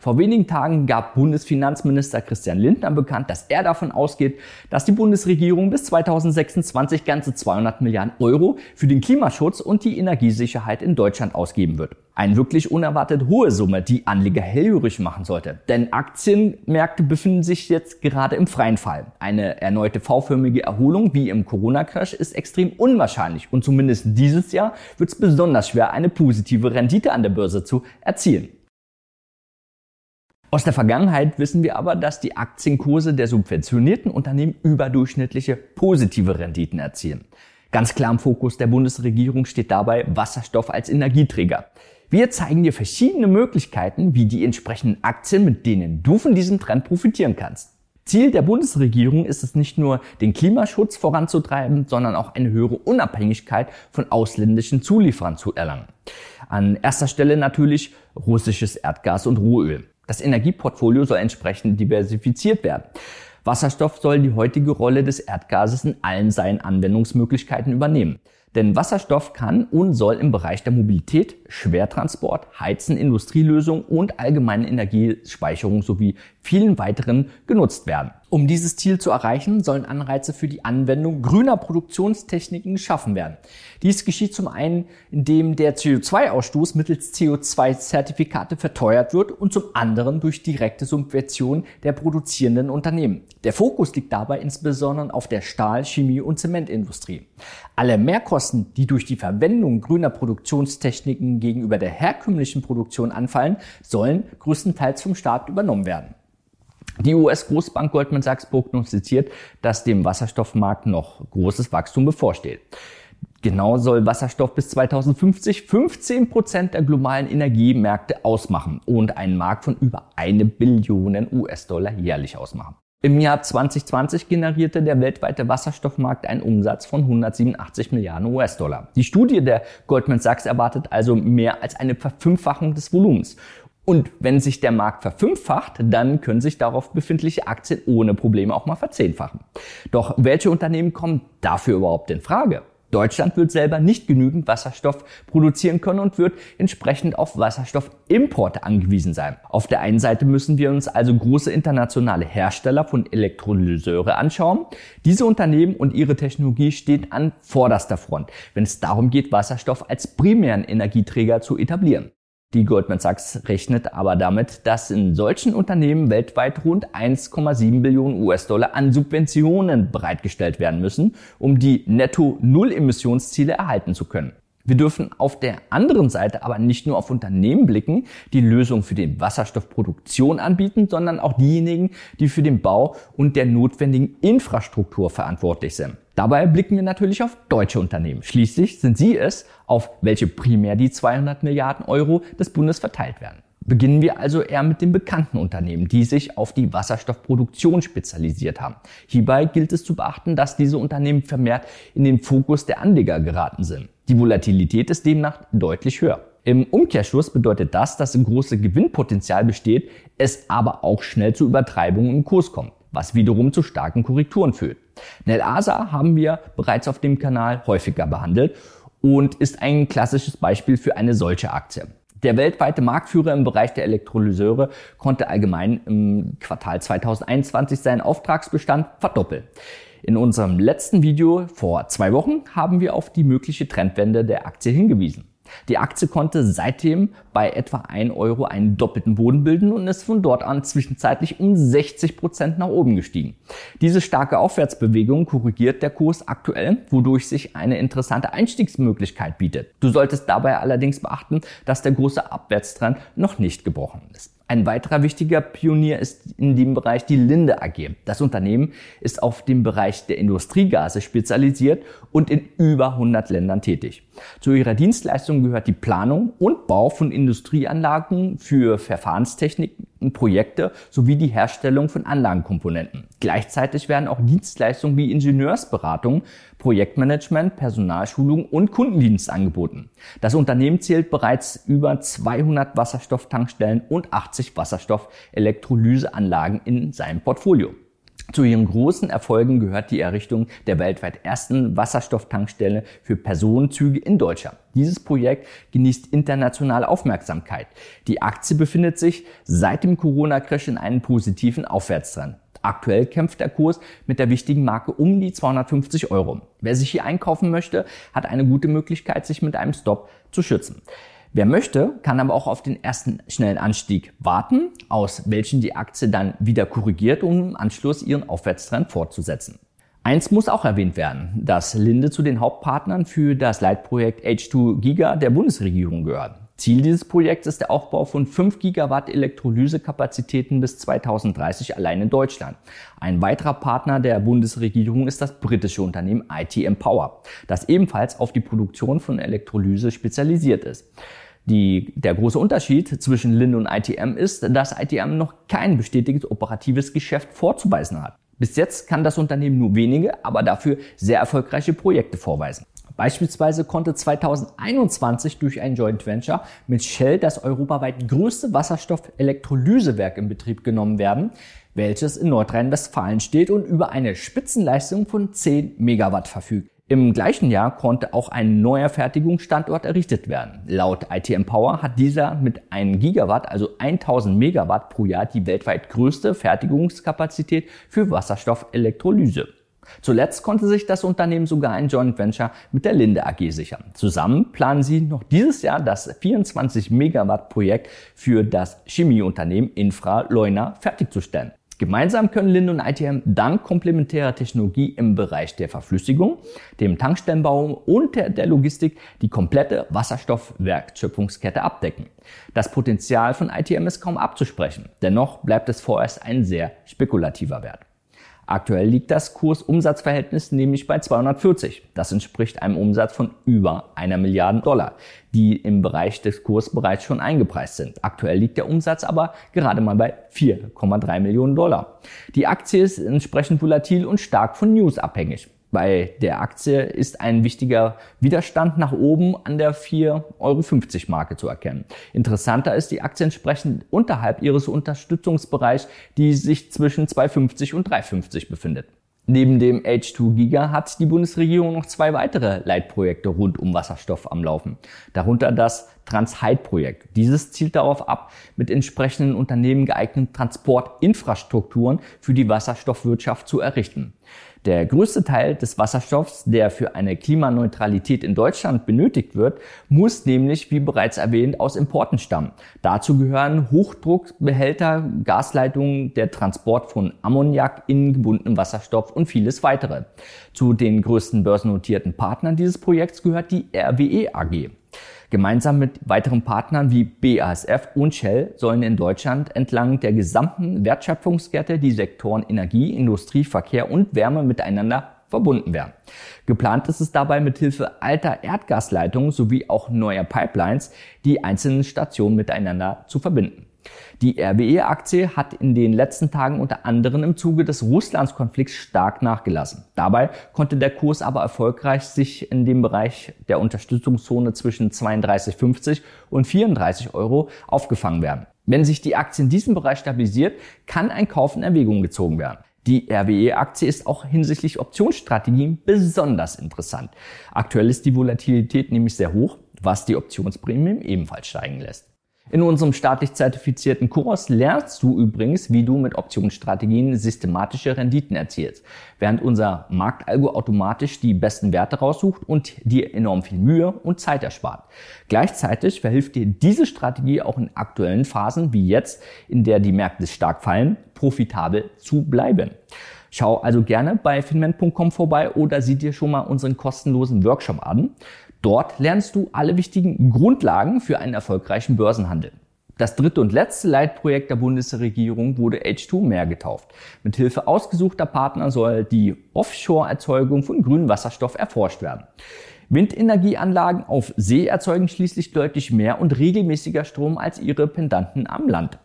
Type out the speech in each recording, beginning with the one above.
Vor wenigen Tagen gab Bundesfinanzminister Christian Lindner bekannt, dass er davon ausgeht, dass die Bundesregierung bis 2026 ganze 200 Milliarden Euro für den Klimaschutz und die Energiesicherheit in Deutschland ausgeben wird. Eine wirklich unerwartet hohe Summe, die Anleger hellhörig machen sollte. Denn Aktienmärkte befinden sich jetzt gerade im freien Fall. Eine erneute V-förmige Erholung wie im Corona-Crash ist extrem unwahrscheinlich und zumindest dieses Jahr wird es besonders schwer, eine positive Rendite an der Börse zu erzielen. Aus der Vergangenheit wissen wir aber, dass die Aktienkurse der subventionierten Unternehmen überdurchschnittliche positive Renditen erzielen. Ganz klar im Fokus der Bundesregierung steht dabei Wasserstoff als Energieträger. Wir zeigen dir verschiedene Möglichkeiten, wie die entsprechenden Aktien, mit denen du von diesem Trend profitieren kannst. Ziel der Bundesregierung ist es nicht nur, den Klimaschutz voranzutreiben, sondern auch eine höhere Unabhängigkeit von ausländischen Zulieferern zu erlangen. An erster Stelle natürlich russisches Erdgas und Rohöl. Das Energieportfolio soll entsprechend diversifiziert werden. Wasserstoff soll die heutige Rolle des Erdgases in allen seinen Anwendungsmöglichkeiten übernehmen. Denn Wasserstoff kann und soll im Bereich der Mobilität, Schwertransport, Heizen, Industrielösung und allgemeine Energiespeicherung sowie vielen weiteren genutzt werden. Um dieses Ziel zu erreichen, sollen Anreize für die Anwendung grüner Produktionstechniken geschaffen werden. Dies geschieht zum einen, indem der CO2-Ausstoß mittels CO2-Zertifikate verteuert wird und zum anderen durch direkte Subventionen der produzierenden Unternehmen. Der Fokus liegt dabei insbesondere auf der Stahl-, Chemie- und Zementindustrie. Alle Mehrkosten, die durch die Verwendung grüner Produktionstechniken gegenüber der herkömmlichen Produktion anfallen, sollen größtenteils vom Staat übernommen werden. Die US-Großbank Goldman Sachs prognostiziert, dass dem Wasserstoffmarkt noch großes Wachstum bevorsteht. Genau soll Wasserstoff bis 2050 15 Prozent der globalen Energiemärkte ausmachen und einen Markt von über eine Billion US-Dollar jährlich ausmachen. Im Jahr 2020 generierte der weltweite Wasserstoffmarkt einen Umsatz von 187 Milliarden US-Dollar. Die Studie der Goldman Sachs erwartet also mehr als eine Verfünffachung des Volumens. Und wenn sich der Markt verfünffacht, dann können sich darauf befindliche Aktien ohne Probleme auch mal verzehnfachen. Doch welche Unternehmen kommen dafür überhaupt in Frage? Deutschland wird selber nicht genügend Wasserstoff produzieren können und wird entsprechend auf Wasserstoffimporte angewiesen sein. Auf der einen Seite müssen wir uns also große internationale Hersteller von Elektrolyseure anschauen. Diese Unternehmen und ihre Technologie stehen an vorderster Front, wenn es darum geht, Wasserstoff als primären Energieträger zu etablieren. Die Goldman Sachs rechnet aber damit, dass in solchen Unternehmen weltweit rund 1,7 Billionen US-Dollar an Subventionen bereitgestellt werden müssen, um die Netto-Null-Emissionsziele erhalten zu können. Wir dürfen auf der anderen Seite aber nicht nur auf Unternehmen blicken, die Lösungen für die Wasserstoffproduktion anbieten, sondern auch diejenigen, die für den Bau und der notwendigen Infrastruktur verantwortlich sind. Dabei blicken wir natürlich auf deutsche Unternehmen. Schließlich sind sie es, auf welche primär die 200 Milliarden Euro des Bundes verteilt werden. Beginnen wir also eher mit den bekannten Unternehmen, die sich auf die Wasserstoffproduktion spezialisiert haben. Hierbei gilt es zu beachten, dass diese Unternehmen vermehrt in den Fokus der Anleger geraten sind. Die Volatilität ist demnach deutlich höher. Im Umkehrschluss bedeutet das, dass ein großes Gewinnpotenzial besteht, es aber auch schnell zu Übertreibungen im Kurs kommt, was wiederum zu starken Korrekturen führt. Nel Asa haben wir bereits auf dem Kanal häufiger behandelt und ist ein klassisches Beispiel für eine solche Aktie. Der weltweite Marktführer im Bereich der Elektrolyseure konnte allgemein im Quartal 2021 seinen Auftragsbestand verdoppeln. In unserem letzten Video vor zwei Wochen haben wir auf die mögliche Trendwende der Aktie hingewiesen. Die Aktie konnte seitdem bei etwa 1 Euro einen doppelten Boden bilden und ist von dort an zwischenzeitlich um 60 Prozent nach oben gestiegen. Diese starke Aufwärtsbewegung korrigiert der Kurs aktuell, wodurch sich eine interessante Einstiegsmöglichkeit bietet. Du solltest dabei allerdings beachten, dass der große Abwärtstrend noch nicht gebrochen ist. Ein weiterer wichtiger Pionier ist in dem Bereich die Linde AG. Das Unternehmen ist auf dem Bereich der Industriegase spezialisiert und in über 100 Ländern tätig. Zu ihrer Dienstleistung gehört die Planung und Bau von Industrieanlagen für Verfahrenstechniken, Projekte sowie die Herstellung von Anlagenkomponenten. Gleichzeitig werden auch Dienstleistungen wie Ingenieursberatung, Projektmanagement, Personalschulung und Kundendienst angeboten. Das Unternehmen zählt bereits über 200 Wasserstofftankstellen und 80 Wasserstoffelektrolyseanlagen in seinem Portfolio. Zu ihren großen Erfolgen gehört die Errichtung der weltweit ersten Wasserstofftankstelle für Personenzüge in Deutschland. Dieses Projekt genießt internationale Aufmerksamkeit. Die Aktie befindet sich seit dem Corona-Crash in einem positiven Aufwärtstrend. Aktuell kämpft der Kurs mit der wichtigen Marke um die 250 Euro. Wer sich hier einkaufen möchte, hat eine gute Möglichkeit, sich mit einem Stop zu schützen. Wer möchte, kann aber auch auf den ersten schnellen Anstieg warten, aus welchen die Aktie dann wieder korrigiert, um im Anschluss ihren Aufwärtstrend fortzusetzen. Eins muss auch erwähnt werden, dass Linde zu den Hauptpartnern für das Leitprojekt H2 Giga der Bundesregierung gehört. Ziel dieses Projekts ist der Aufbau von 5 Gigawatt Elektrolysekapazitäten bis 2030 allein in Deutschland. Ein weiterer Partner der Bundesregierung ist das britische Unternehmen IT Empower, das ebenfalls auf die Produktion von Elektrolyse spezialisiert ist. Die, der große Unterschied zwischen Linde und ITM ist, dass ITM noch kein bestätigtes operatives Geschäft vorzuweisen hat. Bis jetzt kann das Unternehmen nur wenige, aber dafür sehr erfolgreiche Projekte vorweisen. Beispielsweise konnte 2021 durch ein Joint Venture mit Shell das europaweit größte Wasserstoff-Elektrolysewerk in Betrieb genommen werden, welches in Nordrhein-Westfalen steht und über eine Spitzenleistung von 10 Megawatt verfügt. Im gleichen Jahr konnte auch ein neuer Fertigungsstandort errichtet werden. Laut ITM Power hat dieser mit 1 Gigawatt, also 1000 Megawatt pro Jahr, die weltweit größte Fertigungskapazität für Wasserstoffelektrolyse. Zuletzt konnte sich das Unternehmen sogar ein Joint Venture mit der Linde AG sichern. Zusammen planen sie noch dieses Jahr das 24 Megawatt Projekt für das Chemieunternehmen Infra Leuna fertigzustellen. Gemeinsam können Linde und ITM dank komplementärer Technologie im Bereich der Verflüssigung, dem Tankstellenbau und der Logistik die komplette Wasserstoffwertschöpfungskette abdecken. Das Potenzial von ITM ist kaum abzusprechen. Dennoch bleibt es vorerst ein sehr spekulativer Wert. Aktuell liegt das Kursumsatzverhältnis nämlich bei 240. Das entspricht einem Umsatz von über einer Milliarde Dollar, die im Bereich des Kurs bereits schon eingepreist sind. Aktuell liegt der Umsatz aber gerade mal bei 4,3 Millionen Dollar. Die Aktie ist entsprechend volatil und stark von News abhängig. Bei der Aktie ist ein wichtiger Widerstand nach oben an der 4,50 Euro Marke zu erkennen. Interessanter ist die Aktie entsprechend unterhalb ihres Unterstützungsbereichs, die sich zwischen 2,50 und 3,50 befindet. Neben dem H2 Giga hat die Bundesregierung noch zwei weitere Leitprojekte rund um Wasserstoff am Laufen. Darunter das Transheit-Projekt. Dieses zielt darauf ab, mit entsprechenden Unternehmen geeigneten Transportinfrastrukturen für die Wasserstoffwirtschaft zu errichten. Der größte Teil des Wasserstoffs, der für eine Klimaneutralität in Deutschland benötigt wird, muss nämlich, wie bereits erwähnt, aus Importen stammen. Dazu gehören Hochdruckbehälter, Gasleitungen, der Transport von Ammoniak in gebundenem Wasserstoff und vieles weitere. Zu den größten börsennotierten Partnern dieses Projekts gehört die RWE AG. Gemeinsam mit weiteren Partnern wie BASF und Shell sollen in Deutschland entlang der gesamten Wertschöpfungskette die Sektoren Energie, Industrie, Verkehr und Wärme miteinander verbunden werden. Geplant ist es dabei mithilfe alter Erdgasleitungen sowie auch neuer Pipelines die einzelnen Stationen miteinander zu verbinden. Die RWE-Aktie hat in den letzten Tagen unter anderem im Zuge des Russlandskonflikts stark nachgelassen. Dabei konnte der Kurs aber erfolgreich sich in dem Bereich der Unterstützungszone zwischen 32,50 und 34 Euro aufgefangen werden. Wenn sich die Aktie in diesem Bereich stabilisiert, kann ein Kauf in Erwägung gezogen werden. Die RWE-Aktie ist auch hinsichtlich Optionsstrategien besonders interessant. Aktuell ist die Volatilität nämlich sehr hoch, was die Optionsprämien ebenfalls steigen lässt. In unserem staatlich zertifizierten Kurs lernst du übrigens, wie du mit Optionsstrategien systematische Renditen erzielst, während unser Marktalgo automatisch die besten Werte raussucht und dir enorm viel Mühe und Zeit erspart. Gleichzeitig verhilft dir diese Strategie auch in aktuellen Phasen wie jetzt, in der die Märkte stark fallen, profitabel zu bleiben. Schau also gerne bei finment.com vorbei oder sieh dir schon mal unseren kostenlosen Workshop an. Dort lernst du alle wichtigen Grundlagen für einen erfolgreichen Börsenhandel. Das dritte und letzte Leitprojekt der Bundesregierung wurde H2 mehr getauft. Mithilfe ausgesuchter Partner soll die Offshore-Erzeugung von grünem Wasserstoff erforscht werden. Windenergieanlagen auf See erzeugen schließlich deutlich mehr und regelmäßiger Strom als ihre Pendanten am Land.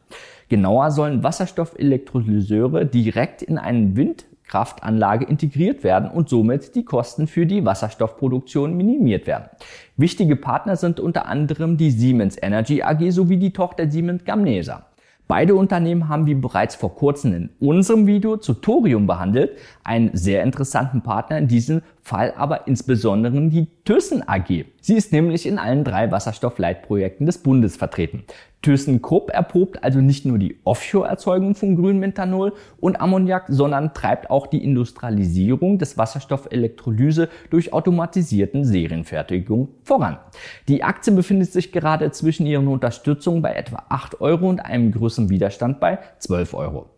Genauer sollen Wasserstoffelektrolyseure direkt in einen Wind Kraftanlage integriert werden und somit die Kosten für die Wasserstoffproduktion minimiert werden. Wichtige Partner sind unter anderem die Siemens Energy AG sowie die Tochter Siemens Gamesa. Beide Unternehmen haben wir bereits vor kurzem in unserem Video zu Thorium behandelt, einen sehr interessanten Partner in diesem Fall aber insbesondere die Thyssen AG. Sie ist nämlich in allen drei Wasserstoffleitprojekten des Bundes vertreten. ThyssenKrupp erprobt also nicht nur die Offshore-Erzeugung von grünem Methanol und Ammoniak, sondern treibt auch die Industrialisierung des Wasserstoffelektrolyse durch automatisierten Serienfertigung voran. Die Aktie befindet sich gerade zwischen ihren Unterstützungen bei etwa 8 Euro und einem größeren Widerstand bei 12 Euro.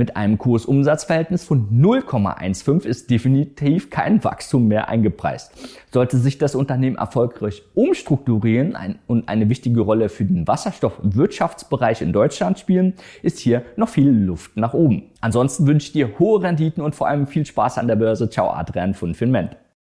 Mit einem Kursumsatzverhältnis von 0,15 ist definitiv kein Wachstum mehr eingepreist. Sollte sich das Unternehmen erfolgreich umstrukturieren und eine wichtige Rolle für den Wasserstoffwirtschaftsbereich in Deutschland spielen, ist hier noch viel Luft nach oben. Ansonsten wünsche ich dir hohe Renditen und vor allem viel Spaß an der Börse. Ciao, Adrian von Finment.